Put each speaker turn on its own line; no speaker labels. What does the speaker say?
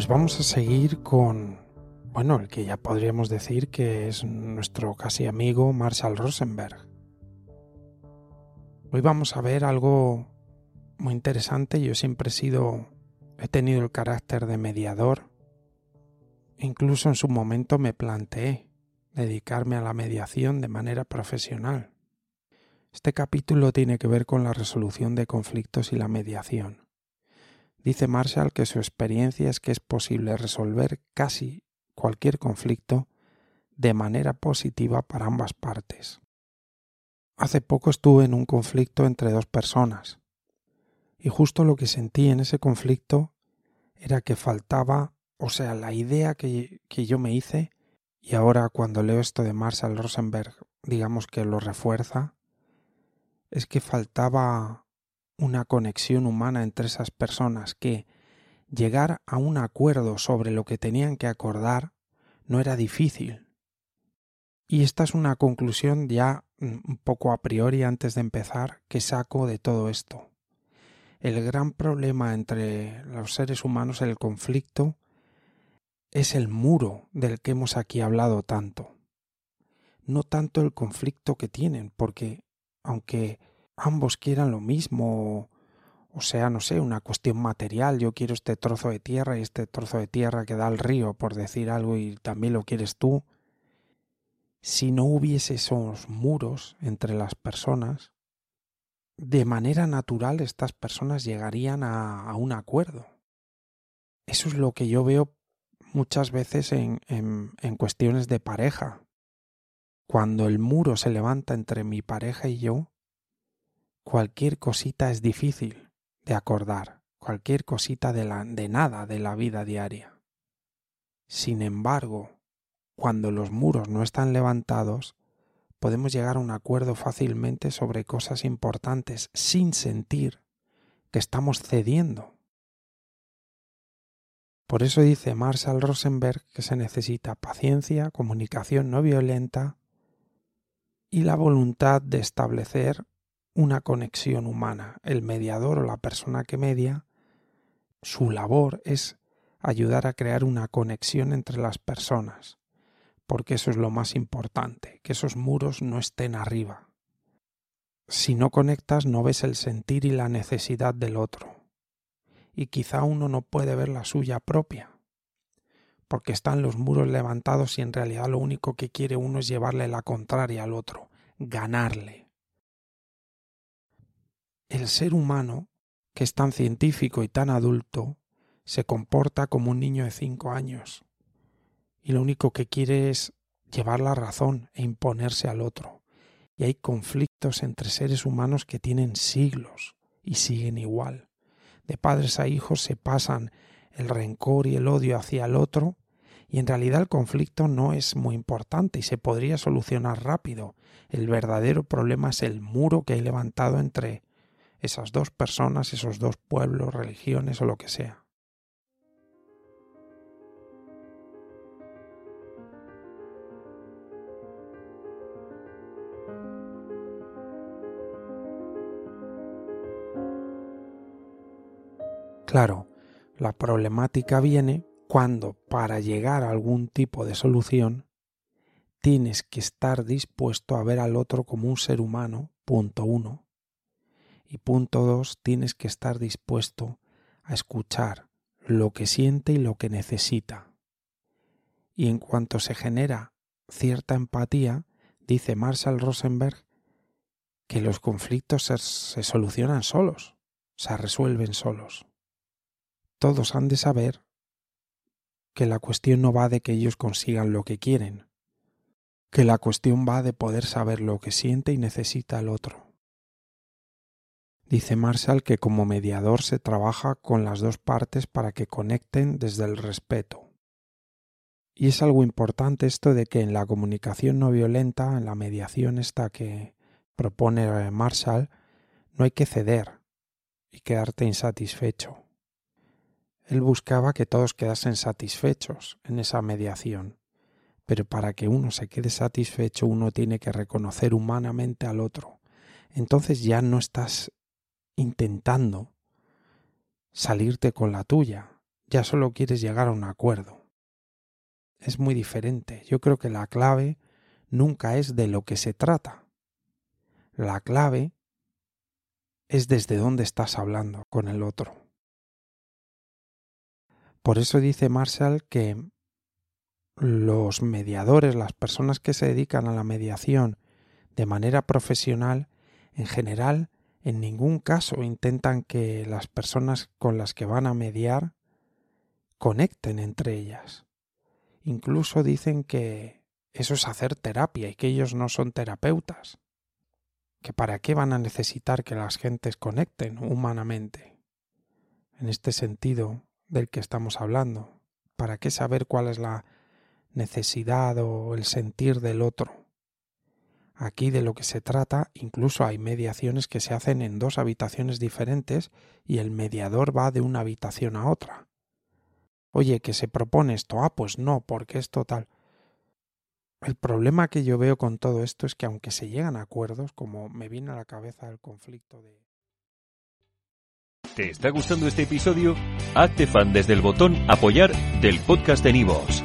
Pues vamos a seguir con, bueno, el que ya podríamos decir que es nuestro casi amigo Marshall Rosenberg. Hoy vamos a ver algo muy interesante. Yo siempre he sido, he tenido el carácter de mediador. Incluso en su momento me planteé dedicarme a la mediación de manera profesional. Este capítulo tiene que ver con la resolución de conflictos y la mediación. Dice Marshall que su experiencia es que es posible resolver casi cualquier conflicto de manera positiva para ambas partes. Hace poco estuve en un conflicto entre dos personas y justo lo que sentí en ese conflicto era que faltaba, o sea, la idea que, que yo me hice y ahora cuando leo esto de Marshall Rosenberg, digamos que lo refuerza, es que faltaba una conexión humana entre esas personas que llegar a un acuerdo sobre lo que tenían que acordar no era difícil. Y esta es una conclusión ya un poco a priori antes de empezar que saco de todo esto. El gran problema entre los seres humanos, el conflicto, es el muro del que hemos aquí hablado tanto. No tanto el conflicto que tienen, porque aunque ambos quieran lo mismo, o sea, no sé, una cuestión material, yo quiero este trozo de tierra y este trozo de tierra que da al río, por decir algo, y también lo quieres tú, si no hubiese esos muros entre las personas, de manera natural estas personas llegarían a, un acuerdo. Eso es lo que yo veo muchas veces en, en cuestiones de pareja. Cuando el muro se levanta entre mi pareja y yo, cualquier cosita es difícil de acordar, cualquier cosita de, la, de nada de la vida diaria. Sin embargo, cuando los muros no están levantados, podemos llegar a un acuerdo fácilmente sobre cosas importantes sin sentir que estamos cediendo. Por eso dice Marshall Rosenberg que se necesita paciencia, comunicación no violenta y la voluntad de establecer una conexión humana. El mediador o la persona que media, su labor es ayudar a crear una conexión entre las personas, porque eso es lo más importante, que esos muros no estén arriba. Si no conectas no ves el sentir y la necesidad del otro, y quizá uno no puede ver la suya propia, porque están los muros levantados y en realidad lo único que quiere uno es llevarle la contraria al otro, ganarle el ser humano, que es tan científico y tan adulto, se comporta como un niño de cinco años y lo único que quiere es llevar la razón e imponerse al otro. Y hay conflictos entre seres humanos que tienen siglos y siguen igual. De padres a hijos se pasan el rencor y el odio hacia el otro y en realidad el conflicto no es muy importante y se podría solucionar rápido. El verdadero problema es el muro que hay levantado entre esas dos personas, esos dos pueblos, religiones o lo que sea. Claro, la problemática viene cuando para llegar a algún tipo de solución tienes que estar dispuesto a ver al otro como un ser humano, punto uno, y punto dos, tienes que estar dispuesto a escuchar lo que siente y lo que necesita. Y en cuanto se genera cierta empatía, dice Marshall Rosenberg que los conflictos se, se solucionan solos, se resuelven solos. Todos han de saber que la cuestión no va de que ellos consigan lo que quieren, que la cuestión va de poder saber lo que siente y necesita el otro. Dice Marshall que como mediador se trabaja con las dos partes para que conecten desde el respeto. Y es algo importante esto de que en la comunicación no violenta, en la mediación esta que propone Marshall, no hay que ceder y quedarte insatisfecho. Él buscaba que todos quedasen satisfechos en esa mediación, pero para que uno se quede satisfecho uno tiene que reconocer humanamente al otro. Entonces ya no estás intentando salirte con la tuya, ya solo quieres llegar a un acuerdo. Es muy diferente. Yo creo que la clave nunca es de lo que se trata. La clave es desde dónde estás hablando con el otro. Por eso dice Marshall que los mediadores, las personas que se dedican a la mediación de manera profesional, en general, en ningún caso intentan que las personas con las que van a mediar conecten entre ellas. Incluso dicen que eso es hacer terapia y que ellos no son terapeutas. Que para qué van a necesitar que las gentes conecten humanamente. En este sentido del que estamos hablando. ¿Para qué saber cuál es la necesidad o el sentir del otro? Aquí de lo que se trata, incluso hay mediaciones que se hacen en dos habitaciones diferentes y el mediador va de una habitación a otra. Oye, que se propone esto. Ah, pues no, porque es total. El problema que yo veo con todo esto es que aunque se llegan a acuerdos, como me viene a la cabeza el conflicto de...
¿Te está gustando este episodio? Hazte fan desde el botón apoyar del podcast de Nivos.